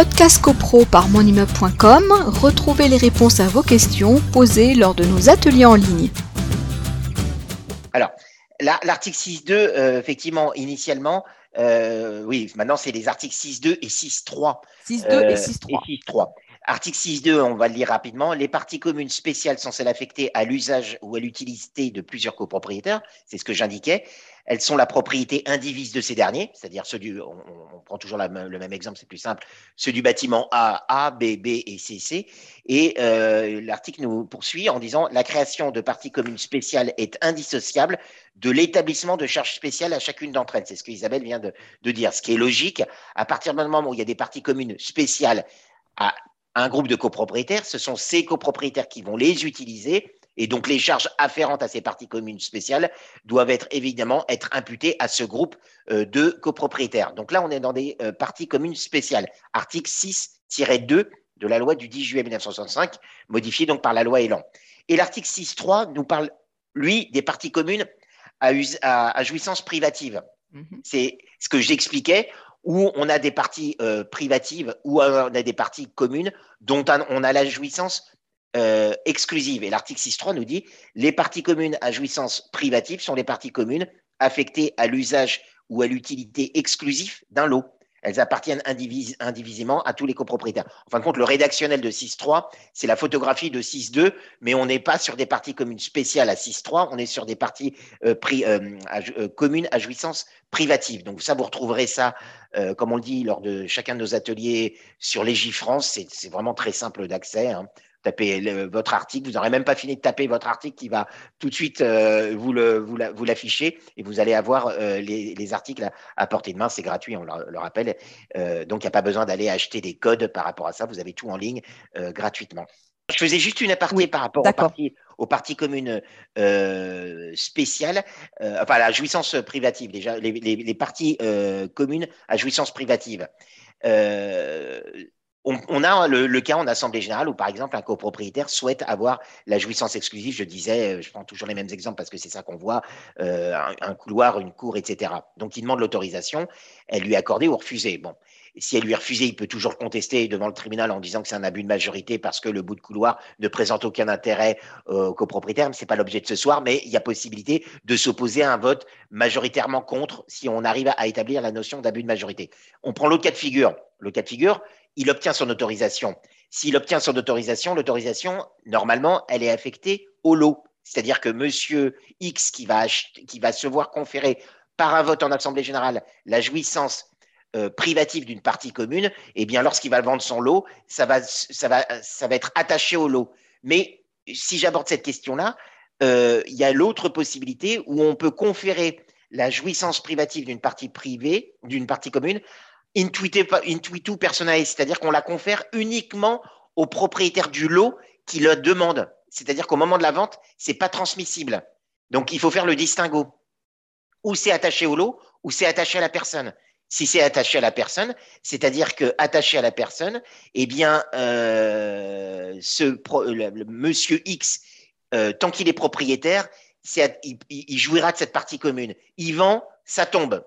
Podcast CoPro par monimmeuble.com, retrouvez les réponses à vos questions posées lors de nos ateliers en ligne. Alors, l'article 6.2, euh, effectivement, initialement, euh, oui, maintenant c'est les articles 6.2 et 6.3. 6.2 et 6.3. Article 6.2, on va le lire rapidement. Les parties communes spéciales sont celles affectées à l'usage ou à l'utilité de plusieurs copropriétaires. C'est ce que j'indiquais. Elles sont la propriété indivise de ces derniers, c'est-à-dire ceux du, on, prend toujours le même exemple, c'est plus simple, ceux du bâtiment A, A, B, B et C, C. Et euh, l'article nous poursuit en disant la création de parties communes spéciales est indissociable de l'établissement de charges spéciales à chacune d'entre elles. C'est ce que Isabelle vient de, de dire, ce qui est logique. À partir du moment où il y a des parties communes spéciales à un groupe de copropriétaires, ce sont ces copropriétaires qui vont les utiliser et donc les charges afférentes à ces parties communes spéciales doivent être évidemment être imputées à ce groupe euh, de copropriétaires. Donc là, on est dans des euh, parties communes spéciales. Article 6-2 de la loi du 10 juillet 1965, modifié donc par la loi Elan. Et l'article 6.3 nous parle, lui, des parties communes à, jouissance privative. Mm-hmm. C'est ce que j'expliquais où on a des parties euh, privatives ou on a des parties communes dont on a la jouissance euh, exclusive. Et l'article 6.3 nous dit les parties communes à jouissance privative sont les parties communes affectées à l'usage ou à l'utilité exclusive d'un lot. Elles appartiennent indivisément à tous les copropriétaires. En fin de compte, le rédactionnel de 6.3, c'est la photographie de 6.2, mais on n'est pas sur des parties communes spéciales à 6.3, on est sur des parties euh, euh, communes à jouissance privative. Donc ça, vous retrouverez ça, comme on le dit, lors de chacun de nos ateliers sur Légifrance. C'est vraiment très simple d'accès. Hein tapez votre article, vous n'aurez même pas fini de taper votre article qui va tout de suite euh, vous, le, vous, l'afficher et vous allez avoir euh, les, articles à, portée de main, c'est gratuit, on le, rappelle. Euh, donc il n'y a pas besoin d'aller acheter des codes par rapport à ça, vous avez tout en ligne gratuitement. Je faisais juste une aparté par rapport aux parties, aux parties, communes spéciales, enfin la jouissance privative, déjà, les, les parties communes à jouissance privative on, a le, cas en assemblée générale où, par exemple, un copropriétaire souhaite avoir la jouissance exclusive. Je disais, euh, je prends toujours les mêmes exemples parce que c'est ça qu'on voit, euh, un, couloir, une cour, etc. Donc, il demande l'autorisation, elle lui est accordée ou refusée. Bon, si elle lui est refusée, il peut toujours contester devant le tribunal en disant que c'est un abus de majorité parce que le bout de couloir ne présente aucun intérêt au copropriétaire. Ce n'est pas l'objet de ce soir, mais il y a possibilité de s'opposer à un vote majoritairement contre si on arrive à établir la notion d'abus de majorité. On prend l'autre cas de figure. Le cas de figure, il obtient son autorisation. S'il obtient son autorisation, l'autorisation, normalement, elle est affectée au lot. C'est-à-dire que monsieur X qui va, qui va se voir conférer par un vote en Assemblée générale la jouissance euh, privative d'une partie commune, eh bien, lorsqu'il va vendre son lot, ça va, ça, va, ça va être attaché au lot. Mais si j'aborde cette question-là, euh, il y a l'autre possibilité où on peut conférer la jouissance privative d'une partie privée, d'une partie commune, intuitu personae, c'est-à-dire qu'on la confère uniquement au propriétaire du lot qui le demande. C'est-à-dire qu'au moment de la vente, c'est pas transmissible. Donc, il faut faire le distinguo. Ou c'est attaché au lot, ou c'est attaché à la personne. Si c'est attaché à la personne, c'est-à-dire que attaché à la personne, eh bien, euh, ce monsieur X, euh, tant qu'il est propriétaire, il, jouira de cette partie commune. Il vend, ça tombe.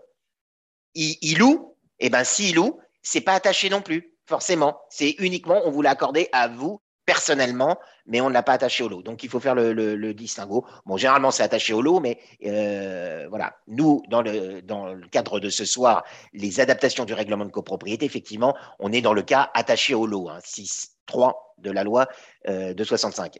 il loue, eh bien, s'il loue, c'est pas attaché non plus, forcément. C'est uniquement, on vous l'a accordé à vous personnellement, mais on ne l'a pas attaché au lot. Donc, il faut faire le, distinguo. Bon, généralement, c'est attaché au lot, mais euh, voilà. Nous, dans le, dans le cadre de ce soir, les adaptations du règlement de copropriété, effectivement, on est dans le cas attaché au lot, hein, 6.3 de la loi euh, de 65